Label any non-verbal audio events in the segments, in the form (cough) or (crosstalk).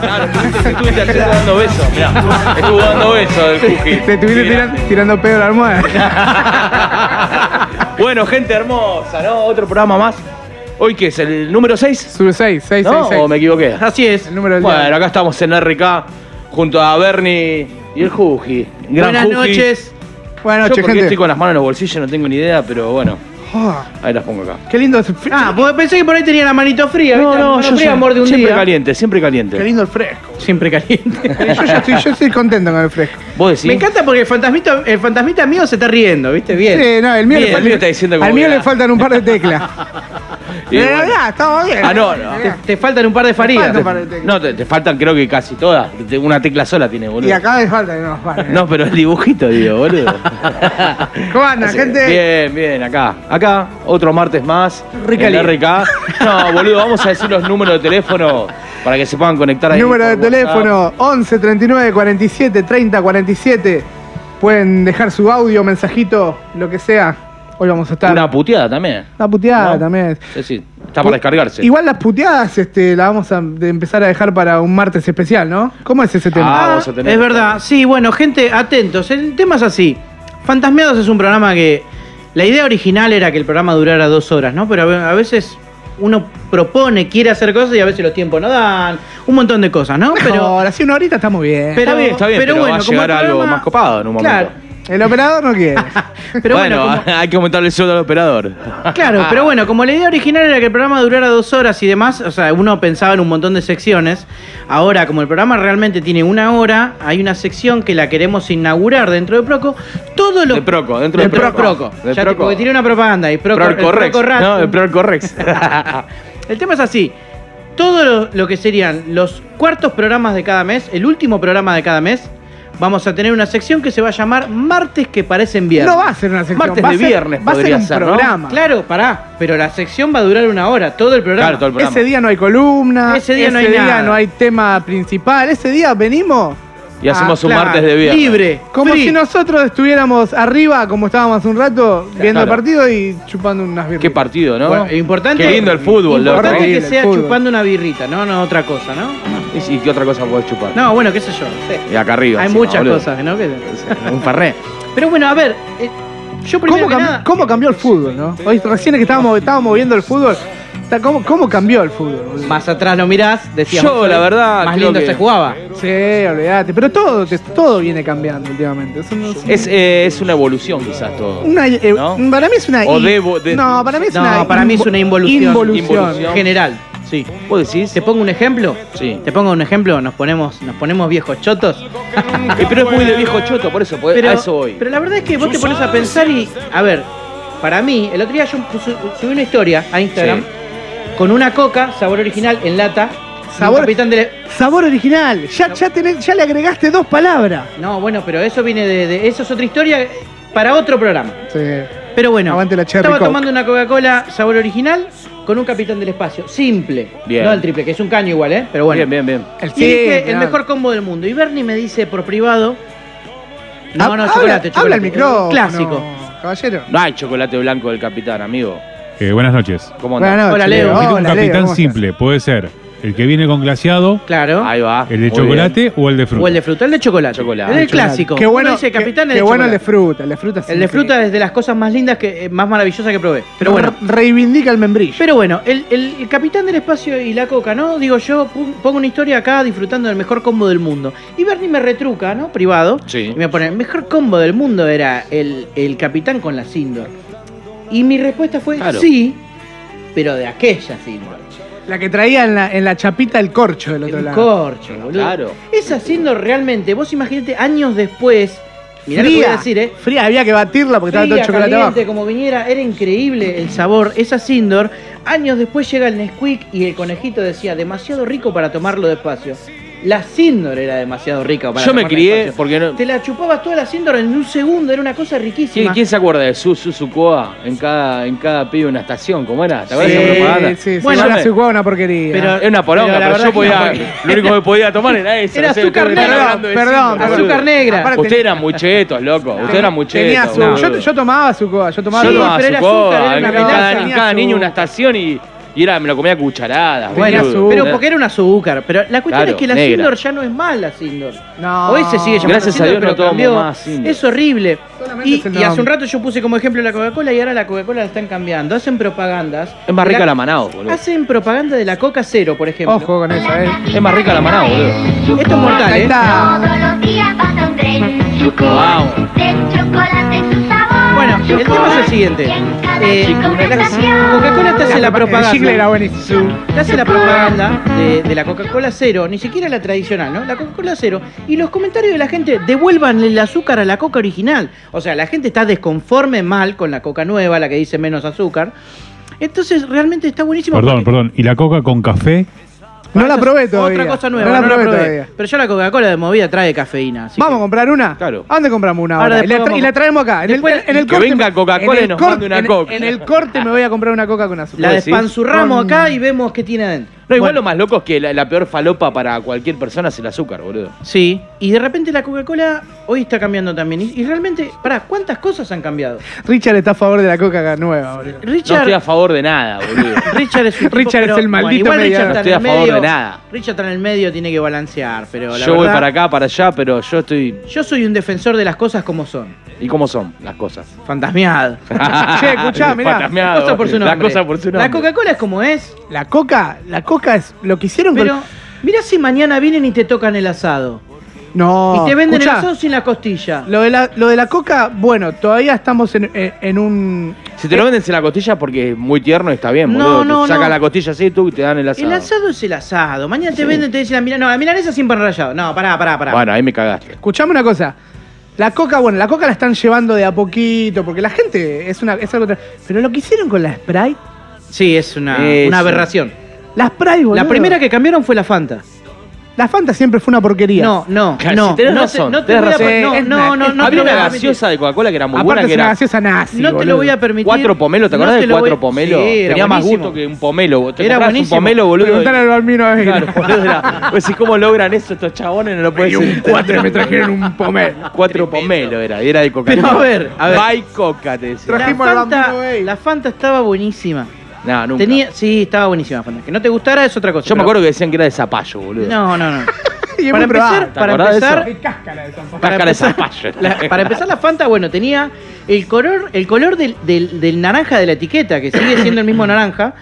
Claro, estuviste, estuviste ayer dando besos, mirá. Estuvo dando besos el Cookie. Te estuviste Mirá. tiran- tirando pedo a la almohada. (laughs) Bueno, gente hermosa, ¿no? Otro programa más. ¿Hoy qué es? ¿El número 6? Sube 6, 6, ¿No? 6, 6. ¿O me equivoqué? Así es. El número del Bueno, día. acá estamos en RK junto a Bernie y el Juji. Gran Buenas Juji. noches. Buenas Yo noches, porque gente. estoy con las manos en los bolsillos, no tengo ni idea, pero bueno, Oh, ahí las pongo acá. qué lindo es el fre- Ah, porque pensé que por ahí tenía la manito fría, ¿viste? La mano fría, amor de un siempre día. caliente, siempre Qué caliente. lindo el fresco. Siempre caliente. (laughs) Yo ya estoy, yo estoy contento con el fresco. ¿Vos decís? Me encanta porque el fantasmita, el fantasmita mío se está riendo, ¿viste? Bien. Sí, no, el mío, Bien, le, el mío está diciendo al mío que le faltan un par de teclas. (laughs) Y Eh, bueno. ya, estamos bien. Ah, no, no. Te, te faltan un par de faridas. faltan de teclas. No, te, te faltan creo que casi todas. Te- Una tecla sola tiene, boludo. Y acá me falta, no, vale. No, pero el dibujito, digo, boludo. (laughs) ¿Cómo andan, Así- gente? Bien, bien, acá. Acá, otro martes más. Rica. RK. No, boludo, vamos a decir los números de teléfono para que se puedan conectar ahí. Número de por WhatsApp. teléfono 11 39 47 30 47. Pueden dejar su audio, mensajito, lo que sea. Hoy vamos a estar. Una puteada también. Una puteada ¿No? también. Sí, sí. Está para descargarse. Igual las puteadas este, las vamos a de empezar a dejar para un martes especial, ¿no? ¿Cómo es ese tema? Ah, Ah, vamos a tener- es verdad. Sí, bueno, gente, atentos. El tema es así. Fantasmeados es un programa que. La idea original era que el programa durara dos horas, ¿no? Pero a ve- a veces uno propone, quiere hacer cosas y a veces los tiempos no dan. Un montón de cosas, ¿no? Pero Pero. ahora sí, una horita está muy bien. Pero- está bien, está bien, pero, pero bueno, va a como llegar el algo programa- más copado en un momento. Claro. El operador no quiere. (laughs) Pero bueno, bueno, como- (laughs) hay que aumentarle el sueldo al operador. Claro, pero bueno, como la idea original era que el programa durara dos horas y demás, o sea, uno pensaba en un montón de secciones. Ahora, como el programa realmente tiene una hora, hay una sección que la queremos inaugurar dentro de Proco. Todos los. De Proco, dentro de de Proco. Proco. De Ya te- Proco. porque tiene una propaganda y Proco. Proco Rat- No, el Procorrex. (laughs) El tema es así. Todo lo, lo que serían los cuartos programas de cada mes, el último programa de cada mes, vamos a tener una sección que se va a llamar Martes que parecen viernes. No va a ser una sección. Martes va de ser- viernes va a ser podría un ser, ¿no? programa. Claro, pará, pero la sección va a durar una hora, todo el programa. Claro, todo el programa. Ese día no hay columna. Ese día no hay nada. no hay tema principal. Ese día venimos Y hacemos Ah, un Claro, martes de viernes. Libre. como free. si nosotros estuviéramos arriba, como estábamos hace un rato, viendo el partido y chupando unas birras. Qué partido, ¿no? Bueno, importante, Qué lindo el fútbol, loco. Importante que Increíble, sea chupando una birrita, ¿no? No otra cosa, ¿no? ¿Y qué otra cosa podés chupar? No, bueno, qué sé yo. sé. Y acá arriba. Hay encima, muchas boludo. cosas, ¿no? Que- (laughs) Un farré. Pero bueno, a ver, eh, yo primero ¿Cómo, que cam- nada... cómo cambió el fútbol, no? Hoy recién que estábamos, estábamos viendo el fútbol, ¿cómo, cómo cambió el fútbol? Más atrás lo mirás, decías... Yo, la verdad, Más lindo que- se jugaba. Sí, olvídate. Pero todo, te- todo viene cambiando últimamente. Eso no- Es, eh, es una evolución quizás todo. una, eh, ¿No? Para mí es una. O in- debo- de- no, para mí es No, una. para mí es una involución. Involución. Involución. General, sí. ¿Vos decís? ¿Te pongo un ejemplo? Sí. ¿Te pongo un ejemplo? Nos ponemos, nos ponemos viejos chotos. Pero es muy de viejo choto, por eso, pues, Pero, a eso voy. pero la verdad es que vos te pones a pensar y... A ver, para mí, el otro día yo subí una historia a Instagram Sí. Con una coca, sabor original, en lata. Sabor- capitán de... Sabor original. Ya, ya, tenés- ya le agregaste dos palabras. No, bueno, pero eso viene de, de- Eso es otra historia para otro programa. Sí. Pero bueno, Aguante la estaba Coke. tomando una Coca-Cola sabor original con un capitán del espacio. Simple. Bien. No el triple, que es un caño igual, ¿eh? Pero bueno. Bien, bien, bien. El Y dije, el no. mejor combo del mundo. Y Bernie me dice por privado. No, Ha- no, habla- chocolate, chocolate. Habla el micrófono. Clásico. Caballero. No hay chocolate blanco del capitán, amigo. Eh, buenas noches. ¿Cómo andás? Buenas noches, Hola, Leo. Quiero un Hola, Leo, capitán ¿cómo simple. Puede ser el que viene con glaseado, Claro. Ahí va. el de Muy chocolate bien. o el de fruta. O el de fruta, el de chocolate. Chocolate. Es el Chocolate. clásico. Qué bueno, dice qué- capitán qué, el de bueno el de fruta. El de fruta, El de fruta es de las cosas más lindas, que eh, más maravillosas que probé. Pero bueno. Re- Reivindica el membrillo. Pero bueno, el, el- el capitán del espacio y la coca, ¿no? Digo yo, pongo una historia acá disfrutando del mejor combo del mundo. Y Bernie me retruca, ¿no? Privado. Sí. Y me pone, el mejor combo del mundo era el, el capitán con la Sindor. Y mi respuesta fue, Claro. sí, pero de aquella Sindor. La que traía en la, en la chapita el corcho del otro El lado. corcho, boludo. Claro. Esa Sindor realmente, vos imaginate años después, mirá lo que voy a decir, ¿eh? Fría, había que batirla porque estaba todo el Fría, chocolate caliente, abajo. como viniera, era increíble el sabor. Esa Sindor, años después llega el Nesquik y el conejito decía, demasiado rico para tomarlo despacio. La Sindor era demasiado rica para Yo me crié porque no. Te la chupabas toda la Sindor en un segundo, era una cosa riquísima. ¿Quién, quién se acuerda de su Suzukoa en cada, en cada pibe una estación? ¿Cómo era? ¿Te acuerdas Sí, de esa propaganda? sí, sí. Bueno, Bueno, me- se jugaba una porquería. Pero- Era una poronga, Pero la yo podía. lo único que podía tomar era eso. Era no sé, azúcar negra. Perdón. Azúcar negra. Aparte- Ustedes eran muy chetos, loco. Ustedes eran muy chetos. yo, yo tomaba su coa, yo tomaba Yo Sí, su- tomaba pero era su coa, azúcar, era en cada, niño una estación y Y era, me lo comía a cucharadas. Bueno, boludo. pero porque era un azúcar. Pero la cuestión Claro, es que la negra. Sindor ya no es mala Sindor. No. Hoy se sigue llamando Gracias a Sindor, Dios no pero tomamos cambió. más Sindor. Es horrible. Solamente Y, es el y hace un rato yo puse como ejemplo la Coca-Cola y ahora la Coca-Cola la están cambiando. Hacen propagandas. Es más rica la Manao, boludo. Hacen propaganda de la Coca Cero, por ejemplo. Ojo con eso, eh. Es más rica la Manao, boludo. Esto es mortal, Ahí ¿eh? está. Todos los días pasa un tren. Vamos. De chocolate su sabor. Bueno, el tema es el siguiente. Eh, la Coca-Cola te hace la propaganda. chicle era buenísimo. Te hace la propaganda de, de la Coca-Cola cero, ni siquiera la tradicional, ¿no? La Coca-Cola cero. Y los comentarios de la gente, devuelvan el azúcar a la Coca original. O sea, la gente está desconforme mal con la Coca nueva, la que dice menos azúcar. Entonces, realmente está buenísimo. Perdón, porque- perdón. ¿Y la coca con café? No la probé todavía. Otra cosa nueva, No la no la probé todavía. Pero ya la Coca-Cola de movida trae cafeína. así ¿Vamos a que- comprar una? Claro. ¿A dónde compramos una Ahora ahora? Y después la, tra- vamos- y la traemos acá. En el, Después- en el que corte venga Coca-Cola en y el nos corte- mande una en- Coca. En el corte me voy a comprar una coca con azúcar. La ¿Vos decís? despanzurramos acá y vemos qué tiene adentro. No, igual Bueno, lo más loco es que la, la peor falopa para cualquier persona es el azúcar, boludo. Sí, y de repente la Coca-Cola hoy está cambiando también. Y, y realmente, pará, ¿cuántas cosas han cambiado? Richard está a favor de la coca nueva, boludo. No Richard, estoy a favor de nada, boludo. (laughs) Richard es un tipo, Richard es pero, el maldito igual Richard No estoy a favor medio, de nada. Richard está en el medio, tiene que balancear, pero la Yo voy para acá, para allá, pero yo estoy... Yo soy un defensor de las cosas como son. ¿Y cómo son las cosas? Fantasmeado. (laughs) Che, escuchá, mirá. Fantasmeado. Cosa por su La nombre. cosa por su La nombre. Coca-Cola es como es, La coca, la coca es lo que hicieron pero con. mirá si mañana vienen y te tocan el asado. No. y te venden escuchá, el asado sin la costilla. Lo de, la, lo de la coca, bueno, todavía estamos en, en- en un. Si te lo venden sin la costilla porque es muy tierno y está bien, No, boludo. no, te sacan no. la costilla así tú y te dan el asado. El asado es el asado. Mañana te venden, te dicen la milanesa. No, la milanesa sin pan rallado. No, pará, pará, pará. Bueno, ahí me cagaste. Escuchame una cosa. La coca, bueno, la coca la están llevando de a poquito, porque la gente es una. Es algo pero lo que hicieron con la Sprite. Sí, es una, una aberración. La Sprite, boludo. La primera que cambiaron fue la Fanta. La Fanta siempre fue una porquería. No, no, Claro, no. si tenés no razón, te, no te tenés voy a razón. no, Es no, una- no, no, es- te Había lo voy una a permitir. gaseosa de Coca-Cola que era muy Aparte buena, es que una era gaseosa nazi. No te lo voy a permitir. cuatro pomelos. ¿Te No acordás te de lo voy- cuatro pomelos? Sí, era Tenía más buenísimo. gusto que un pomelo. Te Era comprabas buenísimo. un pomelo, boludo. Preguntale al Balmino a ver. Claro, (laughs) boludo. Era, pues, ¿y cómo logran eso estos chabones? No lo puedes un cuatro me trajeron un pomelo. Cuatro pomelo era, y era de Coca-Cola. Pero a ver, a ver. By Coca, te decía. La Trajimos al Fanta, Bambino la Fanta estaba buenísima. No, nunca. Tenía, sí, estaba buenísima Fanta. Que no te gustara es otra cosa. Yo me acuerdo que decían que era de zapallo, boludo. No, no, no. (laughs) Y es para probable. empezar, ¿Te para acordás de empezar? Qué cáscara de San para Cáscara de empezar, zapallo. la- para empezar la Fanta, bueno, tenía el color, el color del, del- del naranja de la etiqueta, que sigue siendo el mismo (laughs) naranja.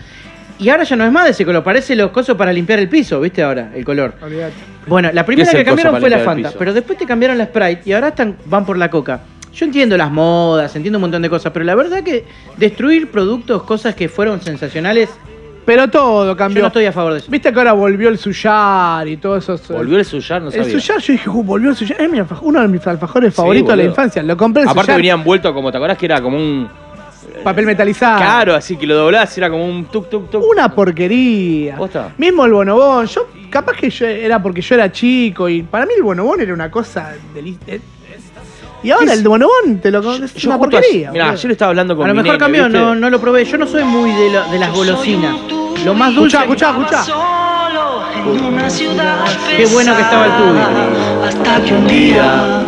Y ahora ya no es más de ese color, parece los cosos para limpiar el piso, ¿viste ahora? El color. Olvídate. Bueno, la primera es el que cambiaron fue la limpiar el Fanta, piso? pero después te cambiaron la Sprite y ahora están, van por la Coca. Yo entiendo las modas, entiendo un montón de cosas, pero la verdad que destruir productos, cosas que fueron sensacionales, Pero todo yo cambió. no estoy a favor de eso. Viste que ahora volvió el suyar y todo eso. Volvió el suyar, no El sabía. suyar, yo dije, "Uh, volvió el suyar. Es mi uno de mis alfajores Sí, favoritos de la infancia. Lo compré el Aparte suyar, venía envuelto como, ¿te acordás que era como un... papel metalizado. Claro, así que lo doblás y era como un tuk tuk tuk. Una porquería. ¿Posta? Mismo el bonobón. Yo, capaz que yo era porque yo era chico y para mí el bonobón era una cosa deli- eh, Y ahora el bonobón te lo es Yo una justo porquería. Mirá, boludo. ayer estaba hablando con A lo mi mejor nene, cambió, ¿viste? no, no lo probé. Yo no soy muy de, lo- de las golosinas. Lo más dulce. Escuchá, escuchá, escuchá. Solo en una ciudad Qué bueno que estaba el Tubi. Hasta que un día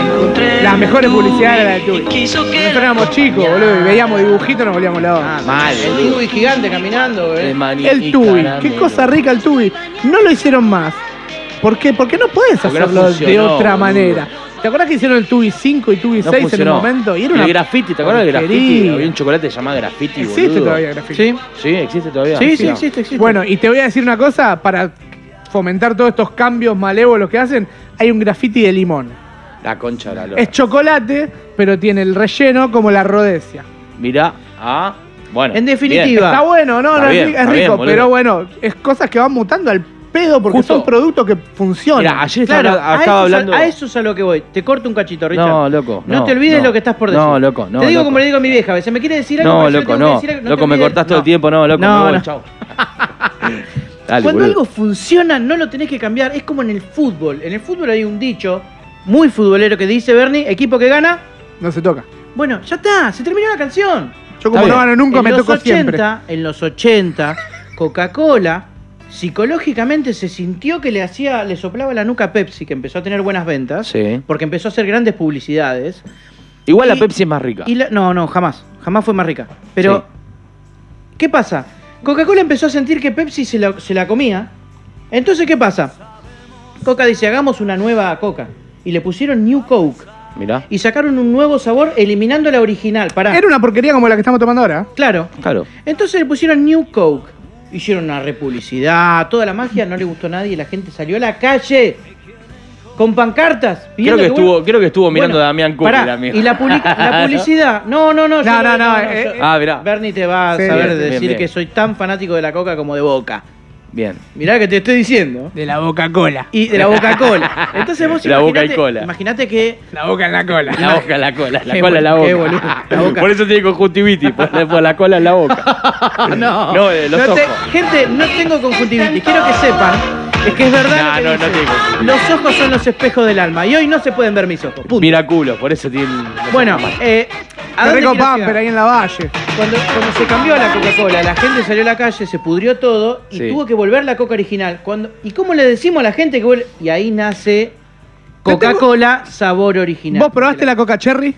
encontré Las mejores publicidades era la de Tubi, Nosotros éramos chicos, boludo, y veíamos dibujitos y nos volvíamos locos. Ah, Mal, El tubi gigante caminando, eh. el Tubi, qué cosa rica el Tubi. No lo hicieron más. ¿Por qué? Porque no puedes no hacerlo de otra manera. ¿Te acuerdas que hicieron el Tubi 5 y Tubi No 6 en un momento? Y era una el graffiti, ¿te acuerdas del graffiti? Había un chocolate llamado graffiti, Existe boludo. todavía graffiti. Sí, Sí, existe todavía. sí, sí, existe, existe. Bueno, y te voy a decir una cosa, para fomentar todos estos cambios malévolos que hacen, hay un graffiti de limón. La concha de la lora. Es chocolate, pero tiene el relleno como la rodecia. Mirá, ah, bueno. En definitiva, bien. Está bueno, no, Está no, es bien, ri- es, está bien, rico, pero bueno, es cosas que van mutando al pedo porque Justo- son productos que funcionan. Ayer estaba, Claro, a, estaba eso, es a- hablando. a eso es a lo que voy. Te corto un cachito, Richard. No, loco. No, no, te olvides no. lo que estás por decir. No, loco, no. Te digo loco. como le digo a mi vieja, a veces me quiere decir algo. No, loco, no. decir algo, no loco, me cortás todo No. el tiempo, no, loco, No, me voy, no. chau. (laughs) Dale, Cuando boludo. algo funciona, no lo tenés que cambiar. Es como en el fútbol. En el fútbol hay un dicho muy futbolero que dice Bernie, equipo que gana. No se toca. Bueno, ya está, se terminó la canción. Yo como no gano nunca, en me los toco 80, En los 80, Coca-Cola psicológicamente se sintió que le hacía, le soplaba la nuca a Pepsi, que empezó a tener buenas ventas, Sí. porque empezó a hacer grandes publicidades. Igual la Y- Pepsi es más rica. Y la- no, no, jamás, jamás fue más rica. Pero, Sí. ¿qué pasa? Coca-Cola empezó a sentir que Pepsi se la, se la comía. Entonces, ¿qué pasa? Coca dice, hagamos una nueva Coca. Y le pusieron New Coke. Mirá. Y sacaron un nuevo sabor eliminando la original. Pará. Era una porquería como la que estamos tomando ahora. Claro. Claro. Entonces le pusieron New Coke. Hicieron una republicidad, toda la magia, no le gustó a nadie. La gente salió a la calle con pancartas. Creo que, estuvo, creo que estuvo mirando Bueno, a Damián Cooper, amigo. Y la, publi- la (laughs) publicidad. No, no, no. yo No, creo- no, no, eh, yo- eh. Ah, mirá. Bernie te va a Sí, saber bien, decir bien. que soy tan fanático de la coca como de boca. Bien. Mirá que te estoy diciendo. De la Coca-Cola. Y de la Coca-Cola. (laughs) Entonces vos La boca y cola. Imagínate que. La boca en la cola. La boca, la cola, la Qué cola, la bol- qué boca. boludo, (laughs) la boca. Por eso tiene conjuntivitis, por, por la cola en la boca. (laughs) no, No, eh, los No te- ojos. gente, no tengo conjuntivitis. Quiero que sepan. Es que es verdad. No, lo que no, no dicen. tengo. Los ojos son los espejos del alma. Y hoy no se pueden ver mis ojos. Punto. Mira culo, por eso tiene. Bueno, eh, ¿a rico pero ahí en la valle. Cuando, cuando se cambió la Coca-Cola, la gente salió a la calle, se pudrió todo y Sí. tuvo que volver la Coca original. Cuando, ¿Y cómo le decimos a la gente que vuelve? Y ahí nace Coca-Cola sabor original. ¿Vos probaste la Coca Cherry?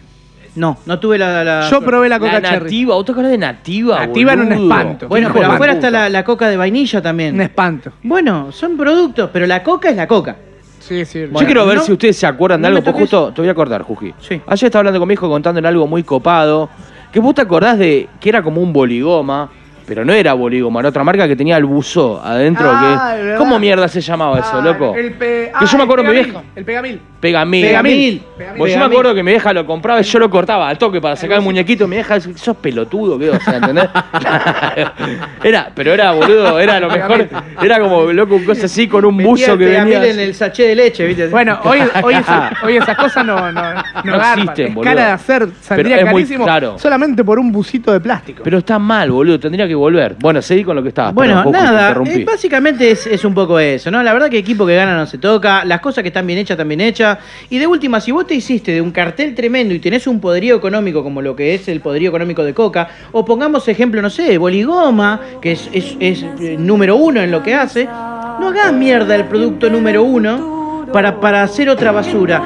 No, no tuve la... la- Yo probé la La Coca Cherry. nativa, ¿vos te acordás de nativa? Nativa era un boludo? espanto. Bueno, pero afuera está la, la Coca de vainilla también. Un espanto. Bueno, son productos, pero la Coca es la Coca. Sí, sí. Yo quiero ver no- si ustedes se acuerdan de no me algo, porque toques. justo te voy a acordar, Juji. Sí. Ayer estaba hablando con mi hijo contándole algo muy copado. Que vos te acordás de que era como un boligoma, pero no era boligoma, era otra marca que tenía el buzo adentro. Ah, que. ¿Cómo mierda se llamaba eso, Ah, loco? El pe... Que yo me ah, acuerdo el mi Pegamil, vieja. El Pegamil. Pegamil. Pegamil. Pues yo me Pegamil. acuerdo que mi vieja lo compraba y yo lo cortaba al toque para sacar el muñequito. Mi vieja decía, sos pelotudo, ¿qué? O sea, ¿entendés? (laughs) era, pero era, boludo, era lo mejor. Era como, loco, un cosa así con un Metía buzo que Pegamil venía. en el sachet de leche, ¿viste? Bueno, hoy, hoy, esas, hoy esas cosas no, no, no, existen, boludo. cara de hacer, saldría es muy carísimo caro. solamente por un busito de plástico. Pero está mal, boludo, tendría que volver. Bueno, seguí con lo que estaba. Bueno, nada, eh, básicamente es, es un poco eso, ¿no? La verdad que equipo que gana no se toca, las cosas que están bien hechas, están bien hechas. Y de última, si vos te hiciste de un cartel tremendo y tenés un poderío económico como lo que es el poderío económico de Coca, o pongamos ejemplo, no sé, Boligoma, que es, es- es, eh, número uno en lo que hace, no hagas mierda el producto número uno para, para hacer otra basura.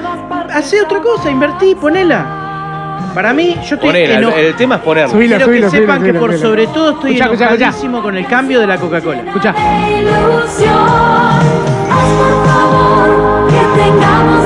Hacé otra cosa, invertí, ponela. Para mí, yo estoy Ponela, el, eno- el tema es ponerlo. Subilo, Quiero subilo, que sepan subilo, que por subilo. sobre todo estoy Escuchá, escuchá, escuchá. enojadísimo con el cambio de la Coca-Cola. Escucha. ilusión. Haz por favor que tengamos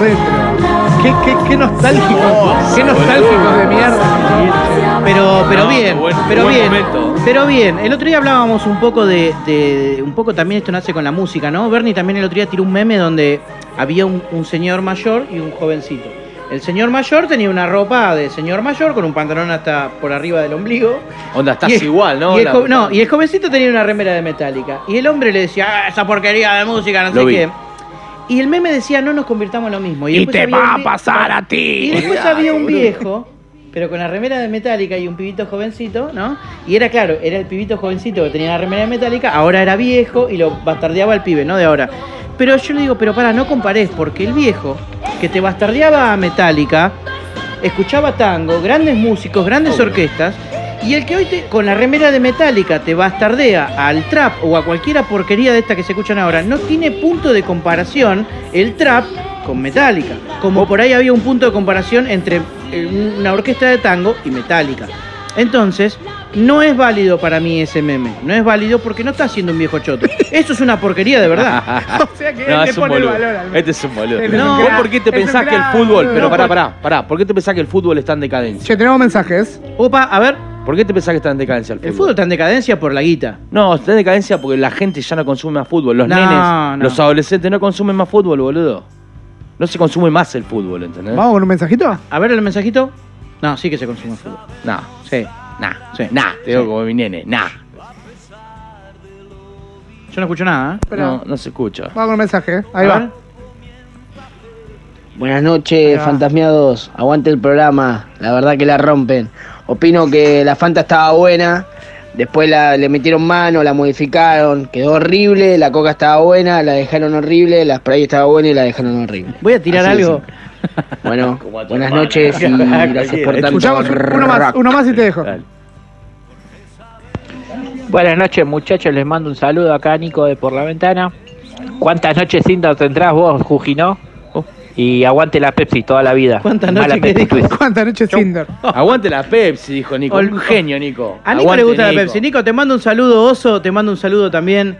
Retro. Qué, qué, qué nostálgico. qué nostálgico de mierda. Pero, pero No, bien, buen- pero buen bien, momento. pero bien. El otro día hablábamos un poco de, de- un poco también esto nace con la música, ¿no? Bernie también el otro día tiró un meme donde había un, un señor mayor y un jovencito. El señor mayor tenía una ropa de señor mayor con un pantalón hasta por arriba del ombligo. Onda, estás el- igual, ¿no? Y el, no, y el jovencito tenía una remera de metálica. Y el hombre le decía, ah, esa porquería de música, no Lo sé vi. qué. Y el meme decía, no nos convirtamos en lo mismo. Y te va a pasar a Y ti. después había un viejo, pero con la remera de metálica y un pibito jovencito, ¿no? Y era claro, era el pibito jovencito que tenía la remera de metálica, ahora era viejo y lo bastardeaba el pibe, ¿no? De ahora. Pero yo le digo, pero para, no compares, porque el viejo que te bastardeaba a metálica, escuchaba tango, grandes músicos, grandes orquestas, y el que hoy te- con la remera de Metallica te bastardea al trap o a cualquiera porquería de esta que se escuchan ahora, no tiene punto de comparación el trap con Metallica. Como por ahí había un punto de comparación entre eh, una orquesta de tango y Metallica. Entonces, no es válido para mí ese meme. No es válido porque no está siendo un viejo choto. (laughs) Esto es una porquería de verdad. (laughs) O sea que No, él es un pone el boludo. valor al Este es un boludo. Este un ¿Vos por qué te pensás que el fútbol. Pero No, pará, pará, pará. ¿Por qué te pensás que el fútbol está en decadencia? Che, tenemos mensajes. Opa, a ver, ¿Por qué te pensás que está en decadencia el fútbol? el fútbol está en decadencia por la guita. No, está en decadencia porque la gente ya no consume más fútbol. Los No, nenes, no. los adolescentes no consumen más fútbol, boludo. No se consume más el fútbol, ¿entendés? Vamos con un mensajito. A ver el mensajito. No, sí que se consume fútbol. Nah, Sí. nah, Sí. nah. Te digo Sí. como mi nene, nah. Yo no escucho nada, ¿eh? No, no se escucha. Vamos con un mensaje. Ahí A va. ver. Buenas noches, va. fantasmiados. Aguante el programa. La verdad que la rompen. Opino que la Fanta estaba buena. Después la, le metieron mano, la modificaron. Quedó horrible. La Coca estaba buena, la dejaron horrible. La Spray estaba buena y la dejaron horrible. Voy a tirar Así algo. Bueno, (laughs) buenas noches y (laughs) gracias por tanto. Escuchamos uno más, uno más y te dejo. Dale. Buenas noches muchachos, les mando un saludo acá Nico de Por la Ventana. ¿Cuántas noches cintas tendrás vos, Jujino? Y aguante la Pepsi toda la vida. ¿Cuántas noches noches Cinder? (laughs) Aguante la Pepsi, dijo Nico. Un genio, Nico. A Nico Aguante, le gusta Nico. la Pepsi. Nico, te mando un saludo, Oso, te mando un saludo también.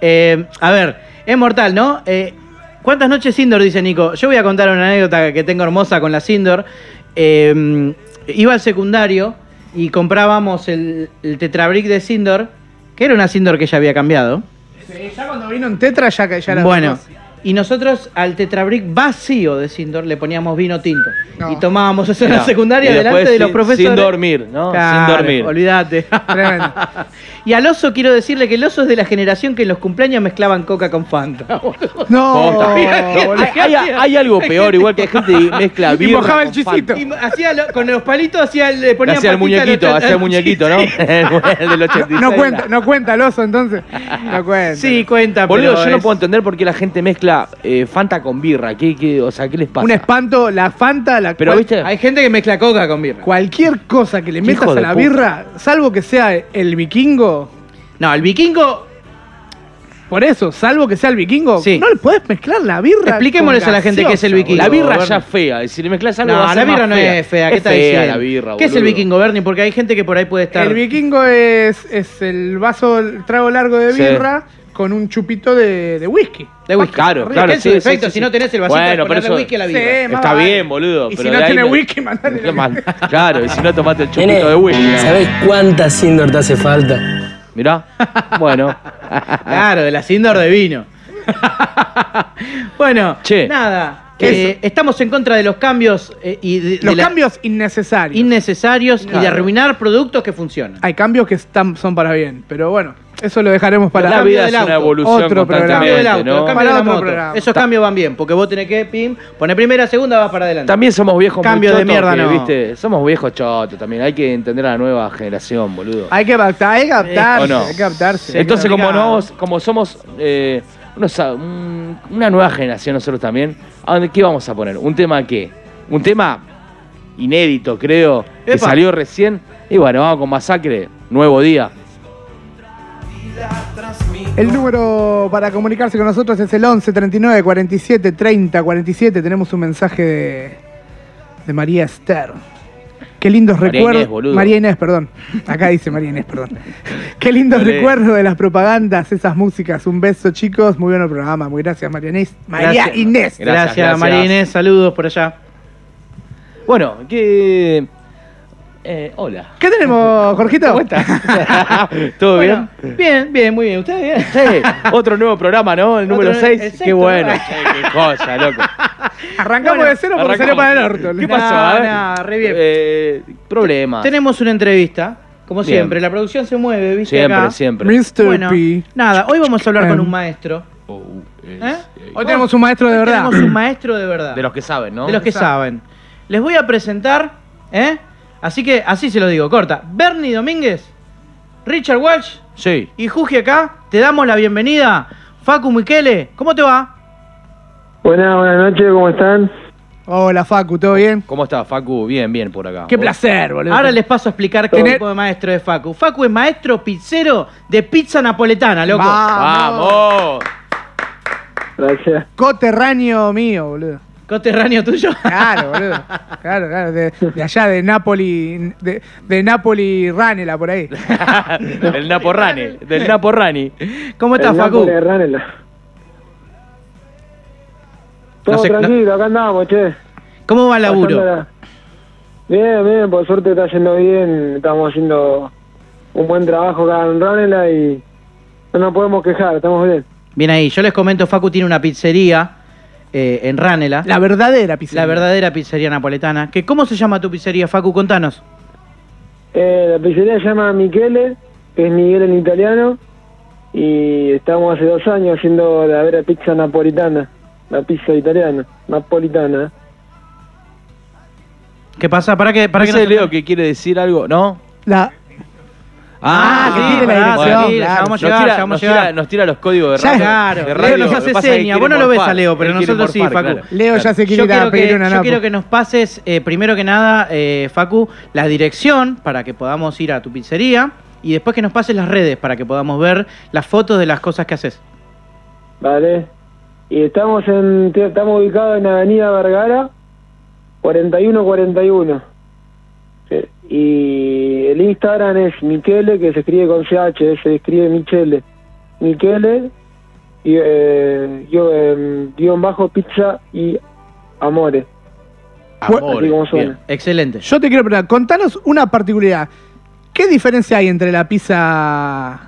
Eh, a ver, es mortal, ¿no? Eh, ¿Cuántas noches Sindor? Dice Nico. Yo voy a contar una anécdota que tengo hermosa con la Sindor. Eh, iba al secundario y comprábamos el, el tetrabric de Sindor, que era una Sindor que ya había cambiado. Ya cuando vino en Tetra ya, que- ya era Bueno. Y nosotros al tetrabric vacío de Sindor le poníamos vino tinto. No. Y tomábamos eso en la secundaria y delante de los profesores. Sin dormir, ¿no? Claro, sin dormir. Olvídate. (laughs) Y al oso quiero decirle que el oso es de la generación que en los cumpleaños mezclaban coca con Fanta. No. No, hay, hay- hay algo peor, igual que hay gente que mezcla (laughs) Y birra mojaba el chisito. Fanta. Y hacía lo- con los palitos hacía el, le ponía Hacía el muñequito, hacía el muñequito, ¿no? (laughs) el del 86. No cuenta, no cuenta el oso entonces. No cuenta. Sí, cuenta, Boludo, yo no puedo entender por qué la gente mezcla eh, Fanta con birra. ¿Qué, qué, o sea, ¿qué les pasa? Un espanto, la Fanta, la Pero, cual- ¿viste? Hay gente que mezcla coca con birra. cualquier cosa que le metas a la puta. birra, salvo que sea el vikingo, No, el vikingo. por eso, salvo que sea el vikingo, Sí. no le podés mezclar la birra. Expliquémosles a la gente qué es el vikingo. La birra ya es fea. y Si le mezclas algo va No, a la birra más no fea. es fea. ¿Qué es está fea diciendo? la birra, ¿Qué es el vikingo, Bernie? Porque hay gente que por ahí puede estar. El vikingo es, es el vaso, el trago largo de Sí. Con un chupito de, de whisky. de whisky. Claro, claro, que es su defecto, sí, si no tenés el vasito Bueno, de eso- whisky a la más Está vale. bien, boludo. Y pero si no me- whisky, mandale. (laughs) Claro, y si no tomaste el chupito de whisky. ¿sabés cuánta Sindor te hace falta? Mirá. Bueno. (laughs) Claro, de la Sindor de vino. (laughs) bueno, Che. nada. eh, estamos en contra de los cambios eh, y de, de Los la- cambios innecesarios. innecesarios y de arruinar productos que funcionan. Hay cambios que están, son para bien, pero bueno, eso lo dejaremos para la cambio vida es una evolución Otro programa. El cambio del constantemente, auto, ¿no? el cambio Para de la otro moto. programa. Esos cambios van bien, porque vos tenés que, pim, poner primera, segunda, vas para adelante. También somos viejos Cambio de mierda, que, no. ¿viste? Somos viejos chotos también. Hay que entender a la nueva generación, boludo. Hay que adaptar, hay que adaptarse, hay que adaptarse. Sí, Entonces, como, no, como somos eh, unos, un- una nueva generación nosotros también, ¿a dónde, ¿qué vamos a poner? ¿Un tema qué? Un tema inédito, creo, que salió recién. Y bueno, vamos con Masacre, nuevo día. El número para comunicarse con nosotros es el 11 39 47 30 47. Tenemos un mensaje de, de María Esther. Qué lindos María recuerdos. Inés, boludo. María Inés, perdón. Acá dice María Inés, perdón. Qué lindos Olé. recuerdos de las propagandas, esas músicas. Un beso, chicos. Muy bueno el programa. Muy gracias, María Inés. María Gracias. Inés. Gracias, Gracias, gracias. María Inés, saludos por allá. Bueno, que... eh, hola. ¿Qué tenemos, Jorgito? ¿Cómo estás? (laughs) ¿Todo Bueno, bien? Bien, bien, muy bien. ¿Ustedes bien? Sí, otro nuevo programa, ¿no? El número Otro- 6. el Qué bueno. qué joya, loco. Arrancamos Bueno, de cero porque Arrancamos. salió para el orto. ¿Qué pasó? Ver. no, re bien. Eh, problemas. Tenemos una entrevista, como Bien. siempre. La producción se mueve, ¿viste? Siempre, acá? siempre. Mr. Bueno, P. nada, hoy vamos a hablar con Em. un maestro. ¿Eh? Hoy tenemos un maestro de Hoy verdad. Tenemos un maestro de verdad. De los que saben, ¿no? de los que saben. Les voy a presentar, ¿eh? Así que, así se lo digo, corta. Bernie Domínguez, Richard Walsh Sí. y Juji acá. Te damos la bienvenida. Facu Michele, ¿cómo te va? Buenas, buenas noches, ¿cómo están? Hola, Facu, ¿todo bien? ¿Cómo estás, Facu? Bien, bien por acá. Qué ¿Vos? placer, boludo. Ahora les paso a explicar qué tipo de maestro es Facu. Facu es maestro pizzero de pizza napoletana, loco. ¡Vamos! Gracias. Coterráneo mío, boludo. Coterráneo tuyo. (laughs) Claro, boludo. Claro, claro. De, de allá, de Napoli. De, de Napoli Ranela, por ahí. (laughs) del Naporrani. Del Naporrani. ¿Cómo estás, Facu? Nápoles de Ranela. Todo No sé- tranquilo, acá andamos, che. ¿Cómo va el laburo? Bien, bien, por suerte está yendo bien. Estamos haciendo un buen trabajo acá en Ranela y no nos podemos quejar, estamos bien. Bien ahí, yo les comento, Facu tiene una pizzería eh, en Ranela. La verdadera pizzería. La verdadera pizzería napoletana. Que, ¿Cómo se llama tu pizzería, Facu? Contanos. Eh, la pizzería se llama Michele, que es Miguel en italiano, y estamos hace dos años haciendo la vera pizza napolitana, la pizza italiana, napolitana. ¿Qué pasa? ¿Para qué? ¿Para qué no- Leo que quiere decir algo, ¿no? La, Ah, que sí, tiene la dirección, claro. vamos a Nos llegar, tira, ya vamos a nos, llegar. tira, nos tira los códigos de Ya, radio. Claro, de Leo radio. nos Lo hace seña. Vos no lo ves a Leo, pero nosotros sí, Facu. claro. Leo ya se quiere Yo ir a quiero, pedir que, una yo quiero que nos pases, eh, primero que nada, eh, Facu, la dirección para que podamos ir a tu pizzería y después que nos pases las redes para que podamos ver las fotos de las cosas que haces. ¿Vale? Y estamos en estamos ubicados en Avenida Vergara, 4141. Y el Instagram es Michele, que se escribe con CH, se escribe Michele. Michele, y, eh, yo, em, guion bajo pizza y amore. Amores, Así como suena. bien. Excelente. Yo te quiero preguntar, contanos una particularidad. ¿Qué diferencia hay entre la pizza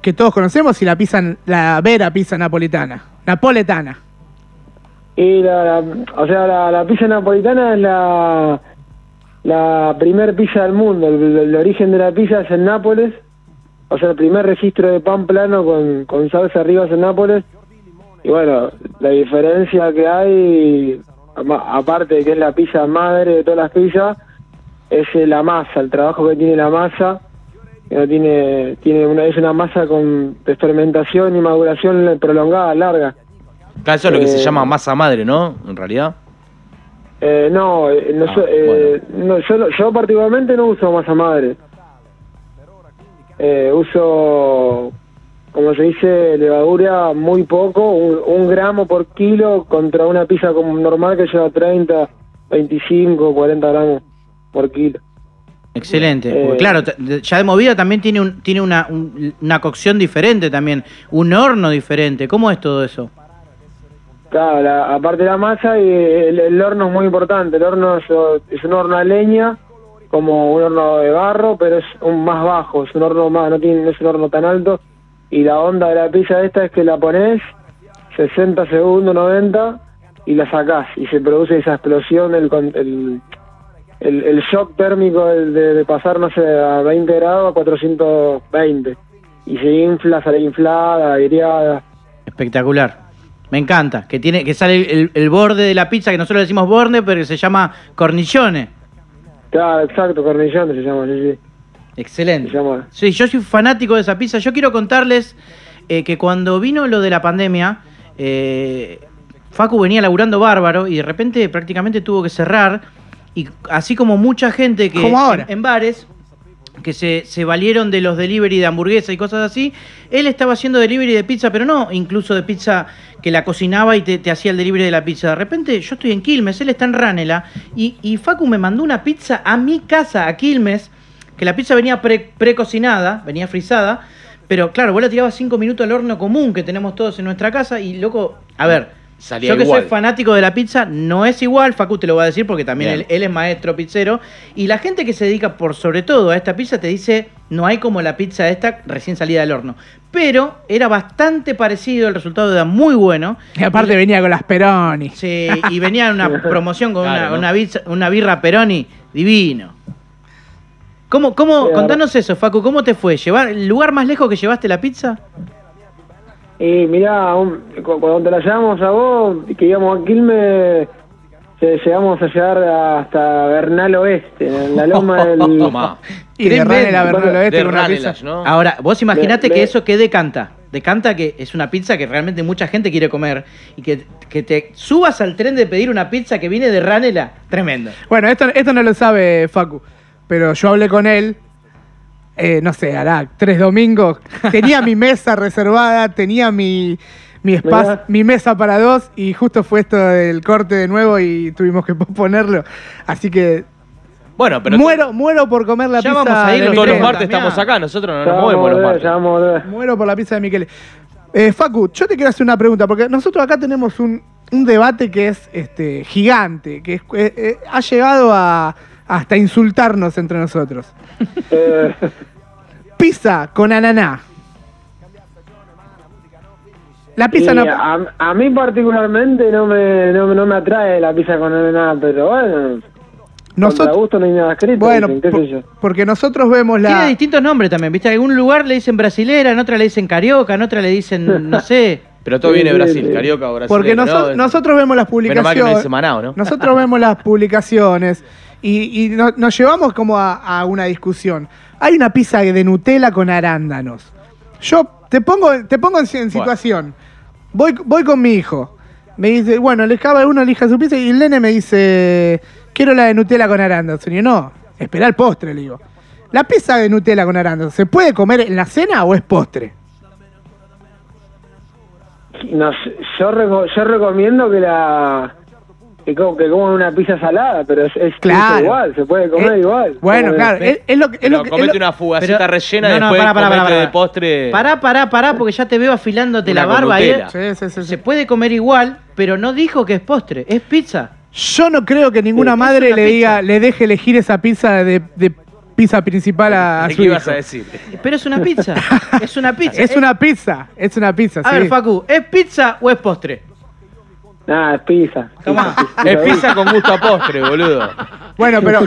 que todos conocemos y la pizza, la vera pizza napolitana? Napoletana. Y la, la- o sea, la, la pizza napolitana es la, la primer pizza del mundo. El, el origen de la pizza es en Nápoles. O sea, el primer registro de pan plano con, con salsa arriba es en Nápoles. Y bueno, la diferencia que hay, aparte de que es la pizza madre de todas las pizzas, es eh, la masa, el trabajo que tiene la masa. Que no tiene, tiene una, es una masa con de fermentación y maduración prolongada, larga. Claro, eso es lo que se Eh, llama masa madre, ¿no? En realidad. Eh, no, eh, no Ah, so- eh, no, yo, no- yo particularmente no uso masa madre. Eh, uso, como se dice, levadura muy poco, un, un gramo por kilo contra una pizza como normal que lleva 30, 25, 40 gramos por kilo. Excelente. Eh, claro, ya de movida también tiene, un, tiene una, un- una cocción diferente también, un horno diferente. ¿Cómo es todo eso? Claro, la- aparte de la masa, y el, horno es muy importante. El horno es, un horno a leña, como un horno de barro, pero es un más bajo, es un horno más, no, tiene, no es un horno tan alto. Y la onda de la pizza esta es que la pones 60 segundos, 90, y la sacás. Y se produce esa explosión, el, el, el, shock térmico de pasar, no sé, a 20 grados a 420. Y se infla, sale inflada, aireada. Espectacular. Me encanta. Que tiene, que sale el, el borde de la pizza, que nosotros le decimos borde, pero que se llama cornillone. Claro, exacto, cornillón se llama, sí, sí. Excelente. Se llama. Sí, yo soy fanático de esa pizza. Yo quiero contarles eh, que cuando vino lo de la pandemia, eh, Facu venía laburando bárbaro y de repente prácticamente tuvo que cerrar. Y así como mucha gente que Como ahora. En, en bares que se, se valieron de los delivery de hamburguesa y cosas así, él estaba haciendo delivery de pizza, pero no incluso de pizza que la cocinaba y te, hacía el delivery de la pizza. De repente yo estoy en Quilmes, él está en Ranela, y, y Facu me mandó una pizza a mi casa, a Quilmes, que la pizza venía pre- precocinada, venía frisada, pero claro, vos la tirabas cinco minutos al horno común que tenemos todos en nuestra casa y loco, a ver, Salía yo que igual. soy fanático de la pizza, no es igual, Facu te lo va a decir porque también él, es maestro pizzero, y la gente que se dedica por sobre todo a esta pizza te dice, no hay como la pizza esta recién salida del horno, pero era bastante parecido, el resultado era muy bueno. Y aparte venía con las Peroni. Sí, y venía en una (laughs) promoción con Claro, una, ¿no? una, pizza- una birra Peroni, divino. ¿Cómo, cómo, contanos eso, Facu, ¿cómo te fue? ¿Llevar, ¿El lugar más lejos que llevaste la pizza? Y mirá, un- cuando te la llevamos a vos, que íbamos a Quilmes, lle- llegamos a llegar hasta Bernal Oeste, en la loma del... (laughs) Y de. Ranela Bernal Oeste De una pizza. ¿no? Ahora, vos imaginate que eso que decanta. Decanta que es una pizza que realmente mucha gente quiere comer y que, que te subas al tren de pedir una pizza que viene de Ranela, tremendo. Bueno, esto, esto no lo sabe Facu, pero yo hablé con él, eh, no sé, hará tres domingos. Tenía mi mesa reservada, tenía mi, mi, espa- Mirá. mi mesa para dos y justo fue esto del corte de nuevo y tuvimos que (laughs) posponerlo. Así que Bueno, pero muero, muero por comer la Ya pizza. vamos a ir de todos los martes estamos acá, nosotros no Ya nos movemos los martes. vamos. Muero por la pizza de Michele. Eh, Facu, yo te quiero hacer una pregunta, porque nosotros acá tenemos un, un debate que es este, gigante, que es- eh, eh, ha llegado a hasta insultarnos entre nosotros. (laughs) Pizza con ananá. La y pizza no... a, a mí particularmente no me, no, me- no me atrae la pizza con nada, pero bueno, Nosotros, gusto no hay nada escrito, bueno, dicen, qué por- sé yo. porque nosotros vemos Tiene la... distintos nombres también, ¿viste? En algún lugar le dicen brasilera, en otra le dicen carioca, en otra le dicen, no (laughs) sé. Pero todo Sí, viene de Brasil, sí. carioca o Brasil. Porque noso- nosotros vemos las Menos mal que no publicaciones. dice Manao, ¿no? Nosotros vemos las publicaciones y, y no- nos llevamos como a, a una discusión. Hay una pizza de Nutella con arándanos. Yo te pongo, te pongo en, en situación. Voy, voy con mi hijo. Me dice, bueno, le cada uno elija su pizza y el nene me dice, quiero la de Nutella con arándanos. Y yo, no, espera el postre, le digo. La pizza de Nutella con arándanos, ¿se puede comer en la cena o es postre? No yo, yo recomiendo que la. Que, co- que coman una pizza salada, pero es, es Claro. igual, se puede comer Eh, igual. Bueno, Como- claro, es, es lo que. Es Pero lo que es comete lo- una fugacita Pero- rellena no, no, después pará, pará, pará, de postre. Pará, pará, pará, porque ya te veo afilándote Una la barba. ¿eh? Nutella. Sí, sí, sí, sí. Se puede comer igual, pero no dijo que es postre, es pizza. Yo no creo que ninguna madre le pizza. diga, le deje elegir esa pizza de, de pizza principal a, a ¿Qué su ibas hijo. a decir? Pero es una pizza. (laughs) es una pizza. Es una pizza, es una pizza, A sí. ver, Facu, ¿es pizza o es postre? Nada, es pizza. Tomá. Es pizza con gusto a postre, boludo. Bueno, pero,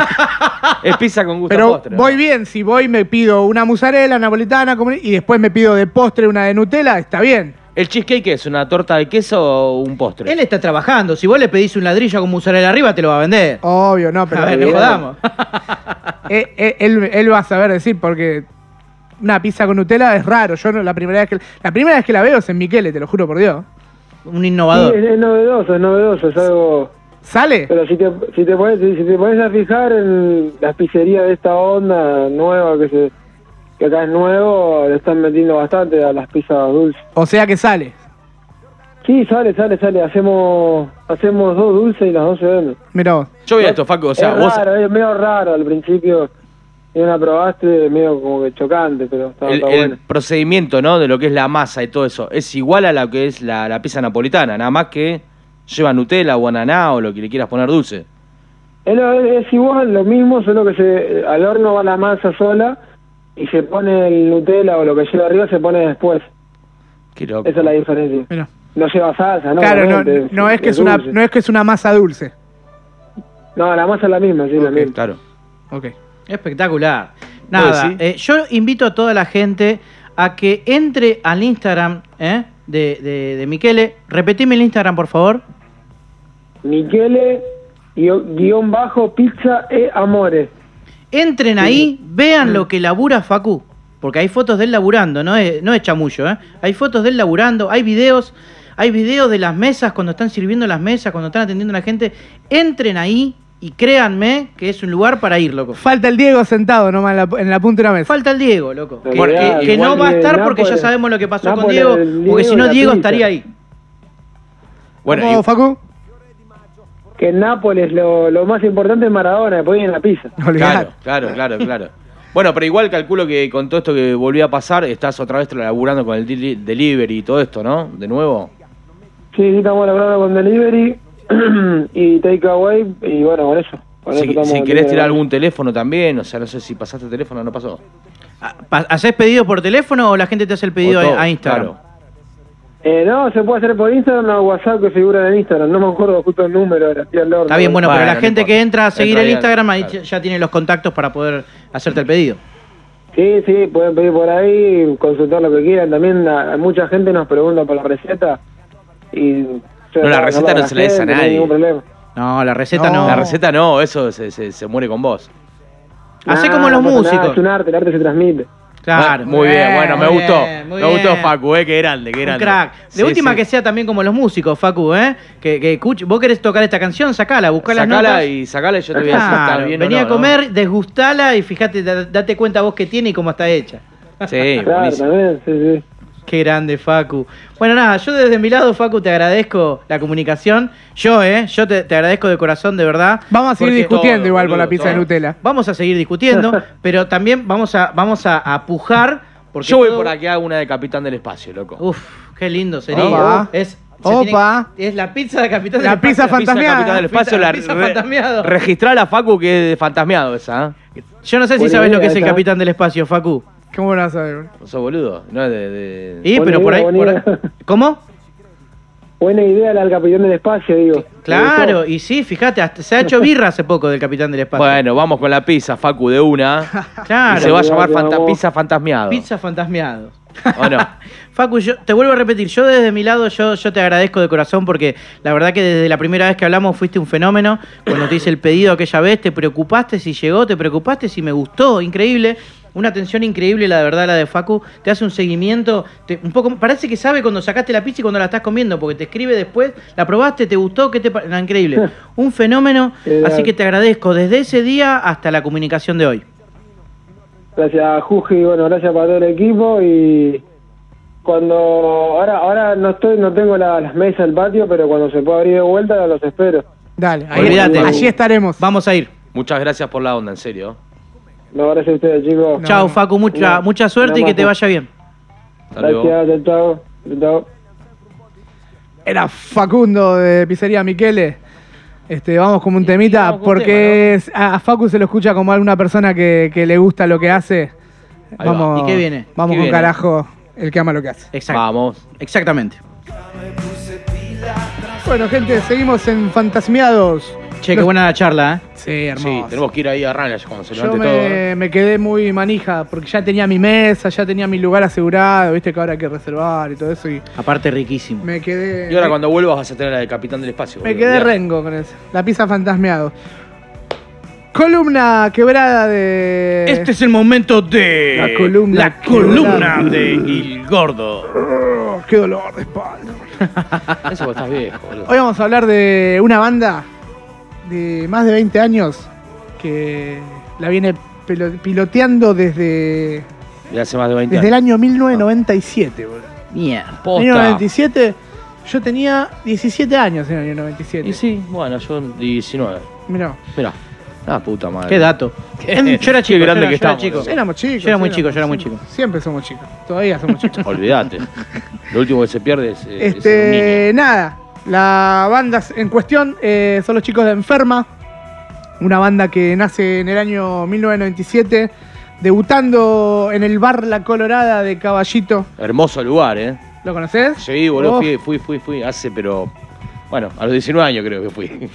Es pizza con gusto a postre. voy bien. Si voy me pido una mozzarella napolitana y después me pido de postre una de Nutella, está bien. ¿El cheesecake es? ¿Una torta de queso o un postre? Él está trabajando. Si vos le pedís un ladrillo con mozzarella arriba, te lo va a vender. Obvio, no, pero a ver, no jodamos. (laughs) eh, eh, él, él va a saber decir porque una pizza con Nutella es raro. Yo no, la primera vez que la primera vez que la veo es en Michele, te lo juro por Dios. Un Sí, innovador. es, es novedoso, es novedoso, es algo. ¿Sale? Pero si te, si te pones, si te pones a fijar en las pizzerías de esta onda nueva que se que acá es nuevo, le están metiendo bastante a las pizzas dulces. O sea que sale. Sí, sale, sale, sale. Hacemos hacemos dos dulces y las dos se venden. Mira vos. Yo voy a esto, Facu. O sea, es vos. raro, es medio raro al principio. Y una probaste medio como que chocante, pero está, El, el bueno. procedimiento, ¿no? De lo que es la masa y todo eso. Es igual a lo que es la, la pizza napolitana. Nada más que lleva Nutella o ananá o lo que le quieras poner dulce. Es, lo- es igual, lo mismo, solo que se al horno va la masa sola y se pone el Nutella o lo que lleva arriba se pone después. Qué loco. Esa es la diferencia. Mira. No lleva salsa, ¿no? Claro, no, no es que es una, no es que es una masa dulce. No, la masa es la misma, sí, la Ok, misma. Claro. Ok. Espectacular. Nada, eh, yo invito a toda la gente a que entre al Instagram ¿eh? de, de, de Michele. Repetime el Instagram, por favor. Michele, guion, guion bajo, pizza e amore. Entren ahí, vean lo que labura Facu. Porque hay fotos de él laburando, no es, no es chamullo, ¿eh? Hay fotos de él laburando, hay videos, hay videos de las mesas cuando están sirviendo las mesas, cuando están atendiendo a la gente. Entren ahí y créanme que es un lugar para ir, loco. Falta el Diego sentado nomás en la, en la punta de una mesa. Falta el Diego, loco. Que, que- no va a estar porque ya sabemos lo que pasó con Diego, porque si no Diego estaría ahí. Bueno, ¿Cómo, y- Facu? Que en Nápoles lo, lo más importante es Maradona, después viene la pizza. (laughs) Claro, claro, claro, claro. Bueno, pero igual calculo que con todo esto que volvió a pasar, estás otra vez laburando con el deli- delivery y todo esto, ¿no? De nuevo. Sí, sí, estamos laburando con delivery (clears throat) y takeaway y bueno, con eso. Con Si, querés tirar algún teléfono también, o sea, no sé si pasaste teléfono o no pasó. Ah, pa- ¿Hacés pedido por teléfono o la gente te hace el pedido todo, a Instagram? claro. Eh, no, se puede hacer por Instagram o WhatsApp que figura en Instagram. No me acuerdo justo el número al horno. Está bien, bueno, pero la no gente importa. que entra a seguir Entra el Instagram ahí claro. ya tiene los contactos para poder hacerte el pedido. Sí, sí, pueden pedir por ahí, consultar lo que quieran. También a- a mucha gente nos pregunta por la receta. Y No, la receta no se la des a No nadie. ningún problema. No, la receta No. no. La receta no, eso se, se, se muere con vos. Hacé Nah, como los no pasa nada, músicos. es un arte, el arte se transmite. Claro. Muy bien, bueno, me gustó. bien, muy Me gustó bien. Facu, eh, qué grande, qué Un grande. crack. De Sí, última sí. que sea también como los músicos, Facu, ¿eh? Que, que vos querés tocar esta canción, sacala, buscá las Sacala notas. y sacala y yo te voy a decir Claro, bien o vení no, a ¿no? comer, desgustala y fíjate, da- date cuenta vos qué tiene y cómo está hecha. Sí, (laughs) Claro, buenísimo. también, sí, sí. Qué grande, Facu. Bueno, nada, yo desde mi lado, Facu, te agradezco la comunicación. Yo, ¿eh? Yo te, te agradezco de corazón, de verdad. Vamos a seguir discutiendo todo, igual por boludo, la pizza de. Nutella. Vamos a seguir discutiendo, (laughs) pero también vamos a, vamos a, a pujar. Porque Yo voy todo- por aquí a una de Capitán del Espacio, loco. Uf, qué lindo sería. Opa. Es, se Opa. tiene- es la pizza de Capitán La del pizza Espacio. fantasmeada. Capitán del Espacio, La la, pizza re- fantasmeado. Registrá la Facu que es de fantasmeado esa, ¿eh? Yo no sé si sabes lo que es el. Capitán del Espacio, Facu. ¿Cómo no sabes? ¿No sos boludo? No es de... de- Y, Buena pero por ahí, idea, por buena ahí- idea. ¿Cómo? Buena idea la del capitán del espacio, digo. Claro, y sí, fíjate, hasta se ha hecho birra hace poco del Capitán del Espacio. Bueno, vamos con la pizza, Facu, de una. (laughs) claro. y se va a llamar fanta- pizza fantasmeado. Pizza fantasmeado. ¿O no? (laughs) Facu, yo te vuelvo a repetir, yo desde mi lado, yo, yo te agradezco de corazón porque la verdad que desde la primera vez que hablamos fuiste un fenómeno. Cuando te hice el pedido aquella vez, te preocupaste si llegó, te preocupaste si me gustó, increíble. Una atención increíble, la verdad, la de Facu. Te hace un seguimiento, te- un poco, parece que sabe cuando sacaste la pizza y cuando la estás comiendo, porque te escribe después, la probaste, te gustó, ¿qué te no, increíble. (laughs) Un fenómeno, Qué así que te agradezco desde ese día hasta la comunicación de hoy. Gracias, Juji. Bueno, gracias para todo el equipo y, cuando ahora ahora no estoy no tengo la- las mesas del patio, pero cuando se pueda abrir de vuelta los espero. Dale, ahí- Olvídate. allí estaremos. Vamos a ir. Muchas gracias por la onda, en serio. No, gracias a ustedes, chicos. No, Chao. Facu, mucha, No, mucha suerte y que te vaya bien. Hasta. Gracias, chao. Era Facundo de Pizzería Miquele. Este, vamos como un temita, un porque a, Facu se lo escucha como alguna persona que, que le gusta lo que hace. Ahí va. Vamos, ¿Y qué viene? Vamos ¿Qué con viene? carajo, el que ama lo que hace. Exacto. Vamos. Exactamente. Bueno, gente, seguimos en Fantasmiados. Che, qué buena la charla, ¿eh? Sí, Sí, hermoso. tenemos que ir ahí a Ranch cuando se Yo levante todo. ¿eh? me, me quedé muy manija porque ya tenía mi mesa, ya tenía mi lugar asegurado, viste que ahora hay que reservar y todo eso y Aparte, riquísimo. me quedé... Y ahora me- cuando vuelvas vas a tener la de Capitán del Espacio. Me boludo, quedé rengo con eso. La pizza fantasmeado. Columna quebrada de. Este es el momento de La columna la quebrada. columna de Il Gordo. Oh, qué dolor de espalda. (laughs) Eso porque estás viejo, boludo. Hoy vamos a hablar de una banda de más de 20 años que la viene piloteando desde, De hace más de 20 desde el años. año 1997. boludo. Mierda. En el Posta. año 97, yo tenía 17 años en el año 97. Y sí, bueno, yo 19. Mirá, Mirá. Ah, puta madre. Qué dato. (laughs) Yo era chico, Qué grande yo era- que yo era chico. éramos chicos. Yo era muy chico, yo era muy chico. Siempre somos chicos. Todavía somos (laughs) chicos. Olvídate. Lo último que se pierde es, eh, es Este, nada, la banda en cuestión eh, son los chicos de Enferma, una banda que nace en el año 1997, debutando en el bar La Colorada de Caballito. Hermoso lugar, ¿eh? ¿Lo conoces? Sí, boludo, Oh, fui, fui, fui, fui. Hace, pero. Bueno, a los 19 años creo que fui. (laughs)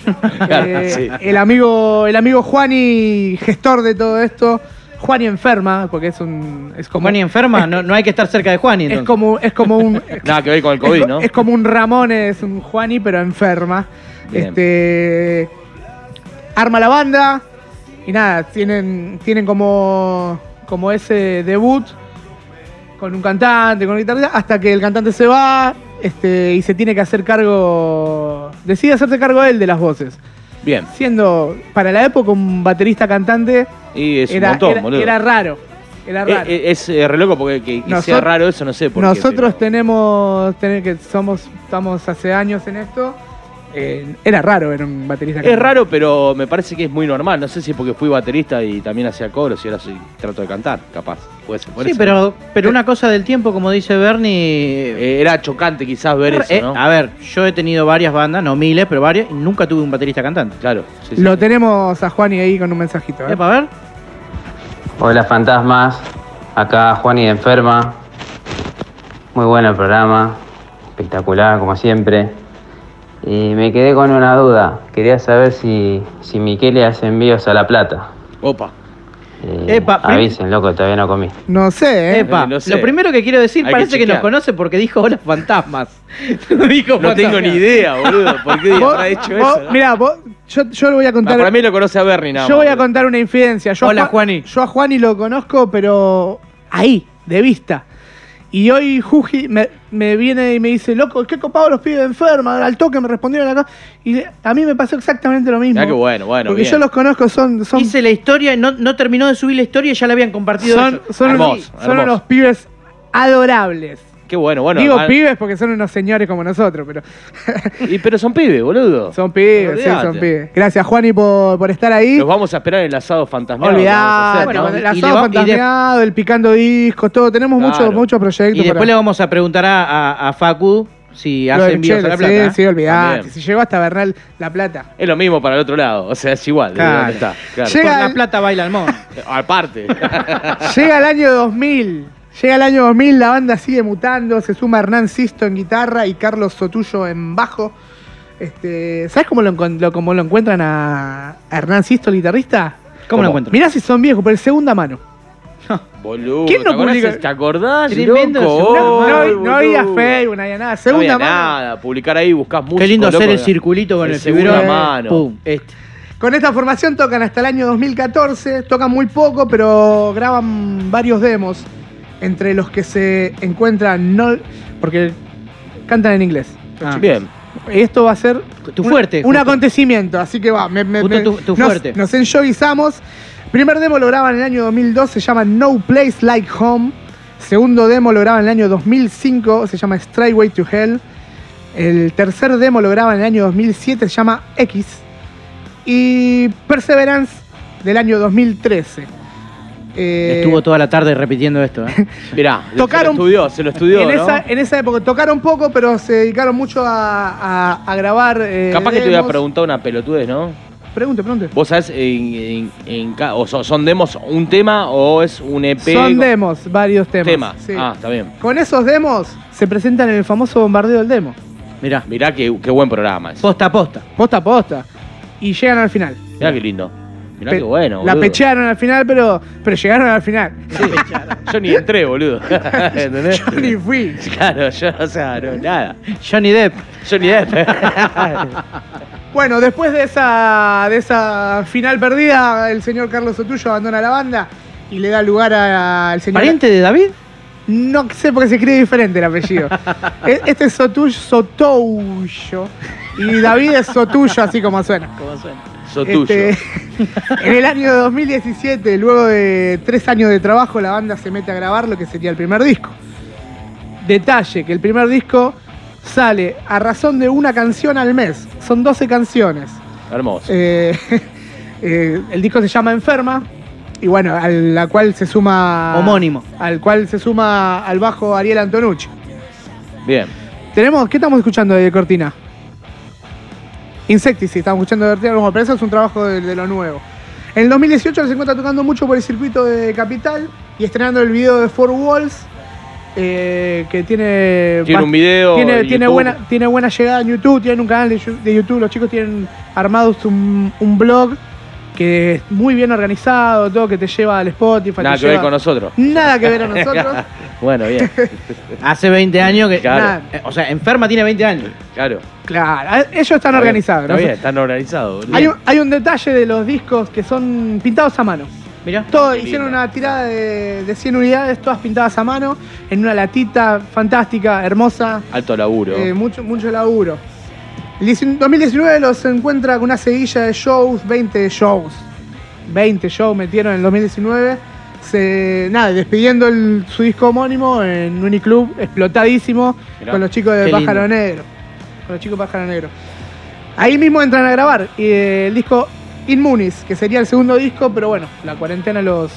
Claro, eh, sí. el amigo, el amigo Juani, gestor de todo esto. Juani Enferma, porque es un. Es como, Juani enferma, no, no hay que estar cerca de Juani. es entonces. como, es como un. (laughs) Nada que ver con el es, COVID, co- ¿no? es como un Ramón, es un Juani, pero enferma. Bien. Este. Arma la banda. Y nada, tienen, tienen como, como ese debut con un cantante, con un guitarrista, hasta que el cantante se va este, y se tiene que hacer cargo. Decide hacerse cargo él de las voces. Bien. Siendo para la época un baterista cantante, Y es era, un montón, era- boludo. era raro. Era Eh, raro. eh, es eh, re loco porque que, que sea raro eso, no sé por qué. Nosotros pero- tenemos, tener que somos, estamos hace años en esto. Eh, era raro ver un baterista. Es raro, pero me parece que es muy normal. No sé si es porque fui baterista y también hacía coros y ahora soy, trato de cantar, capaz. Puede ser Sí, pero, pero una cosa del tiempo, como dice Bernie. Eh, era chocante quizás ver eso, eh, ¿no? A ver, yo he tenido varias bandas, no miles, pero varias, y nunca tuve un baterista cantante. Claro. sí, sí. Lo tenemos a Juan y ahí con un mensajito. ¿eh? Epa, a ver. Hola fantasmas, acá Juan y de Enferma. Muy bueno el programa, espectacular como siempre. Y me quedé con una duda, quería saber si, si Miquele hace envíos a La Plata. Opa. Eh, Epa, avisen, loco, todavía no comí. No sé, ¿eh? Epa, no sé. lo primero que quiero decir Hay parece que, nos conoce porque dijo hola fantasmas. (laughs) no dijo No tengo ni idea, boludo. ¿Por qué habrá hecho vos- eso? no? Mirá, vos- yo, yo le voy a Ah, contar. para mí lo conoce a Bernie, nada yo voy a contar una infidencia. Yo a Hola, Juan- Juani. Yo a Juani lo conozco, pero ahí, de vista. Y hoy Juji me, me viene y me dice, loco, qué copado los pibes de enferma, al toque me respondieron acá. Y le- a mí me pasó exactamente lo mismo. Mirá qué bueno, bueno, Porque bien. yo los conozco, son, son, Hice la historia, no, no terminó de subir la historia y ya la habían compartido. son, son Hermoso, unos, son unos pibes adorables. Qué bueno, bueno. Digo ah, pibes porque son unos señores como nosotros, pero y, pero son pibes, boludo. son pibes, sí, Olvídate. son pibes. Gracias, Juani, por, por estar ahí. Los vamos a esperar en el asado fantasma. Vamos a Olvidate, hacer, Bueno, ¿no? con el le asado va- y de- fantasmeado, el picando discos, todo. Tenemos Claro. muchos muchos proyectos. Y después para- le vamos a preguntar a, a- a Facu si lo hace envíos a la plata. ¿eh? Sí, sí, olvidate. También. Si llegó hasta Bernal La Plata. Es lo mismo para el otro lado. O sea, es igual. de Claro. dónde está. Claro. Llega- Por la el- plata baila el mono. (laughs) Aparte. Llega el año 2000. Llega el año 2000, la banda sigue mutando. Se suma Hernán Sisto en guitarra y Carlos Sotullo en bajo. Este, ¿Sabes cómo lo, encon- lo- cómo lo encuentran a, a Hernán Sisto, el guitarrista? ¿Cómo lo encuentran? Mirá si son viejos, por el segunda mano. Boludo. ¿Quién no ¿te acordás? publica? ¿Te acordás? Tremendo, loco? segunda No, había. Facebook, no había nada. No Segunda había mano. nada. Publicar ahí, buscás música. Qué lindo hacer el circulito con el, segunda mano. Pum, este. Con esta formación tocan hasta el año 2014, tocan muy poco, pero graban varios demos, entre los que se encuentran, no, porque cantan en inglés. Ah. Bien. Esto va a ser Tu un- fuerte, un, justo. acontecimiento, así que va, me, me- me- tu- tu nos, fuerte. nos enjoyizamos. Primer demo lo graban en el año 2002, se llama No Place Like Home. Segundo demo lo graban en el año 2005, se llama Straightway to Hell. El tercer demo lo graban en el año 2007, se llama X. Y Perseverance del año 2013. Eh, Estuvo toda la tarde repitiendo esto. ¿eh? (laughs) Mirá, Tocaron- se lo estudió, se lo estudió, en, ¿no? esa, en esa época tocaron poco, pero se dedicaron mucho a, a- a grabar. eh, Capaz que te voy a demos. preguntar una pelotudez, ¿no? Pregunte, pregunte. ¿Vos sabés en, en- en ca- o son, son demos un tema o es un EP? Son con- demos, varios temas. temas? sí. Ah, está bien. Con esos demos se presentan en el famoso bombardeo del demo. Mirá, Mirá qué, qué buen programa es. posta a posta. Posta a posta. Y llegan al final. Mirá qué lindo. Mirá Pe- qué bueno, La boludo. pechearon al final, pero, pero llegaron al final. (laughs) Yo ni entré, boludo. (laughs) ¿Entendés? Yo ni fui. Claro, yo, o sea, no, nada. Johnny Depp. Ni Depp. (laughs) Bueno, después de esa, de esa final perdida, el señor Carlos Sotullo abandona la banda y le da lugar al señor. ¿Pariente de David? No sé porque se escribe diferente el apellido. E- este es Sotullo, Sotullo. Y David es Sotullo, así como suena. Sos tuyo. Este, (laughs) en el año 2017, luego de tres años de trabajo, la banda se mete a grabar lo que sería el primer disco. Detalle, que el primer disco sale a razón de una canción al mes. Son 12 canciones. Hermoso. Eh, (laughs) eh, el disco se llama Enferma. Y bueno, a la cual se suma. Homónimo. Al cual se suma al bajo Ariel Antonucci. Bien. Tenemos, ¿qué estamos escuchando de Cortina? Insecticide, estamos escuchando de Cortina, como, pero eso es un trabajo de, de lo nuevo. En el 2018 se encuentra tocando mucho por el circuito de Capital y estrenando el video de Four Walls, eh, que tiene... Tiene un video Tiene, buena, tiene buena llegada en YouTube, tiene un canal de, YouTube, los chicos tienen armados un, un blog que es muy bien organizado, todo que te lleva al Spotify. Nada que ver con nosotros. Nada que ver a nosotros. (laughs) bueno, bien. (laughs) Hace 20 años que. Claro. Eh, O sea, enferma tiene 20 años. Claro. Claro, ellos están Está bien, organizados. Está ¿no? bien, están organizados. Hay un, hay un detalle de los discos que son pintados a mano. Mirá. Todo, hicieron una tirada de, de 100 unidades, todas pintadas a mano, en una latita fantástica, hermosa, Alto laburo. eh, mucho, mucho laburo. El 19 2019 los encuentra con una seguilla de shows, 20 shows. 20 shows metieron en el 2019. Se, nada, despidiendo el- su disco homónimo en Uniclub, explotadísimo, Mirá. con los chicos de Pájaro lindo. Negro. Con los chicos de Pájaro Negro. Ahí mismo entran a grabar y, eh, el disco Inmunis, que sería el segundo disco, pero bueno, la cuarentena los,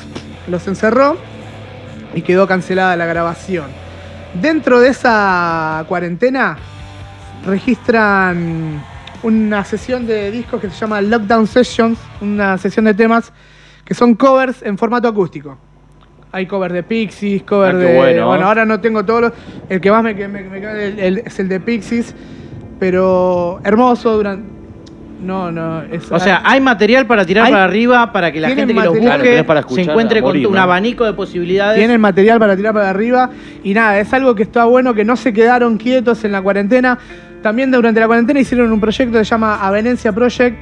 los encerró y quedó cancelada la grabación. Dentro de esa cuarentena registran una sesión de discos que se llama Lockdown Sessions, una sesión de temas que son covers en formato acústico. Hay covers de Pixies, cover Ah, de. bueno. ahora no tengo todos los. El que más me, me- me cae el- el- es el de Pixies, pero hermoso durante. No, no. Es, O sea, hay material para tirar Hay- para arriba para que la gente que los busque se encuentre con morir, un ¿no? abanico de posibilidades. Tienen material para tirar para arriba. Y nada, es algo que está bueno, que no se quedaron quietos en la cuarentena. También durante la cuarentena hicieron un proyecto que se llama Avenencia Project,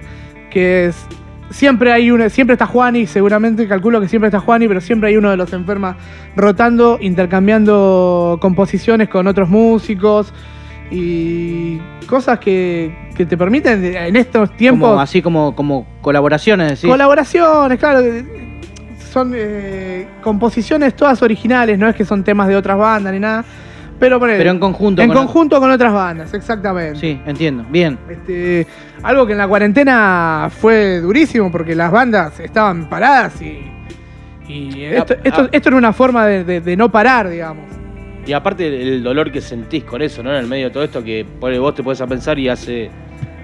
que es. Siempre hay uno, siempre está Juani, seguramente calculo que siempre está Juani, pero siempre hay uno de los enfermas rotando, intercambiando composiciones con otros músicos y cosas que, que te permiten en estos tiempos Como- así como, como colaboraciones, decís. Colaboraciones, claro. Son eh, composiciones todas originales, no es que son temas de otras bandas ni nada. Pero, ponele, Pero en conjunto. en con- conjunto con otras bandas, exactamente. Sí, entiendo. Bien. Este, algo que en la cuarentena fue durísimo porque las bandas estaban paradas y. y esto, esto- esto era una forma de, de- de no parar, digamos. Y aparte el, dolor que sentís con eso, ¿no? En el medio de todo esto, que vos te puedes a pensar y hace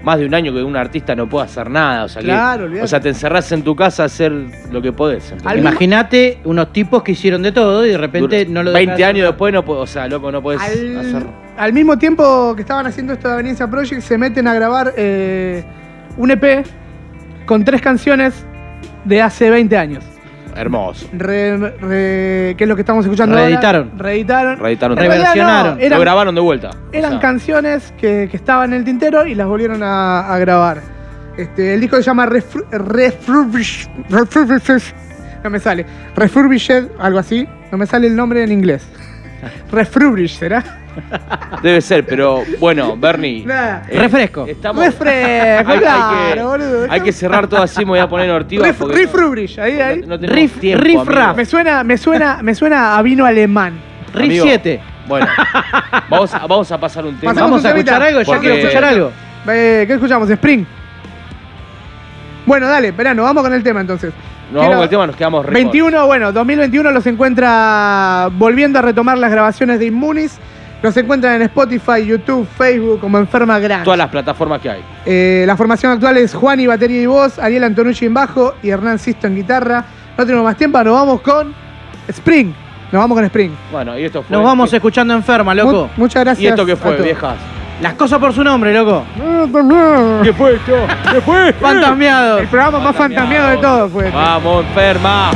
más de un año que un artista no puede hacer nada. O sea, Claro, o sea te encerrás en tu casa a hacer lo que podés. Imagínate unos tipos que hicieron de todo y de repente Dur- no lo 20 dejás- años después, no o sea, loco, no podés Al, hacer. al mismo tiempo que estaban haciendo esto de Avenencia Project, se meten a grabar eh, un EP con tres canciones de hace 20 años. Hermoso. Re- re- ¿Qué es lo que estamos escuchando Reeditaron. ahora? Reeditaron. Reeditaron Reversionaron. no, eran, Lo grabaron de vuelta. eran O sea, canciones que, que estaban en el tintero y las volvieron a, a grabar. Este, el disco se llama Refru- Refurbish- Refurbish- No me sale. Refurbished, algo así. No me sale el nombre en inglés. (laughs) Refurbish, ¿será? Debe ser, pero bueno, Bernie. Eh, Refresco. Estamos, Refresco, hay, hay claro, que, boludo. hay que cerrar todo así, me voy a poner ortiva. Ref- porque Refurbish, ahí, ahí. no, no tenemos Riff- tiempo, riff. Me suena, me suena, me suena a vino alemán. Amigo, 7. Bueno, vamos a, vamos a pasar un tema. Pasamos Vamos un a escuchar algo, ya Porque- quiero escuchar algo. Eh, ¿Qué escuchamos? Spring. Bueno, dale, verano, vamos con el tema entonces. No, Quiero- vamos con el tema, nos quedamos re 21, bueno, 2021 los encuentra volviendo a retomar las grabaciones de Inmunis. Los encuentran en Spotify, YouTube, Facebook, como Enferma Gran. Todas las plataformas que hay. Eh, la formación actual es Juan y batería y voz, Ariel Antonucci en bajo y Hernán Sisto en guitarra. No tenemos más tiempo, nos vamos con Spring. Nos vamos con Spring. Bueno, y esto fue. Nos vamos escuchando enferma, loco. Mu- muchas gracias. ¿Y esto qué fue, viejas? Las cosas por su nombre, loco. ¿Qué fue esto? ¿Qué fue? Fantasmeados. El programa más fantasmeado de todos fue. este. Vamos, enferma.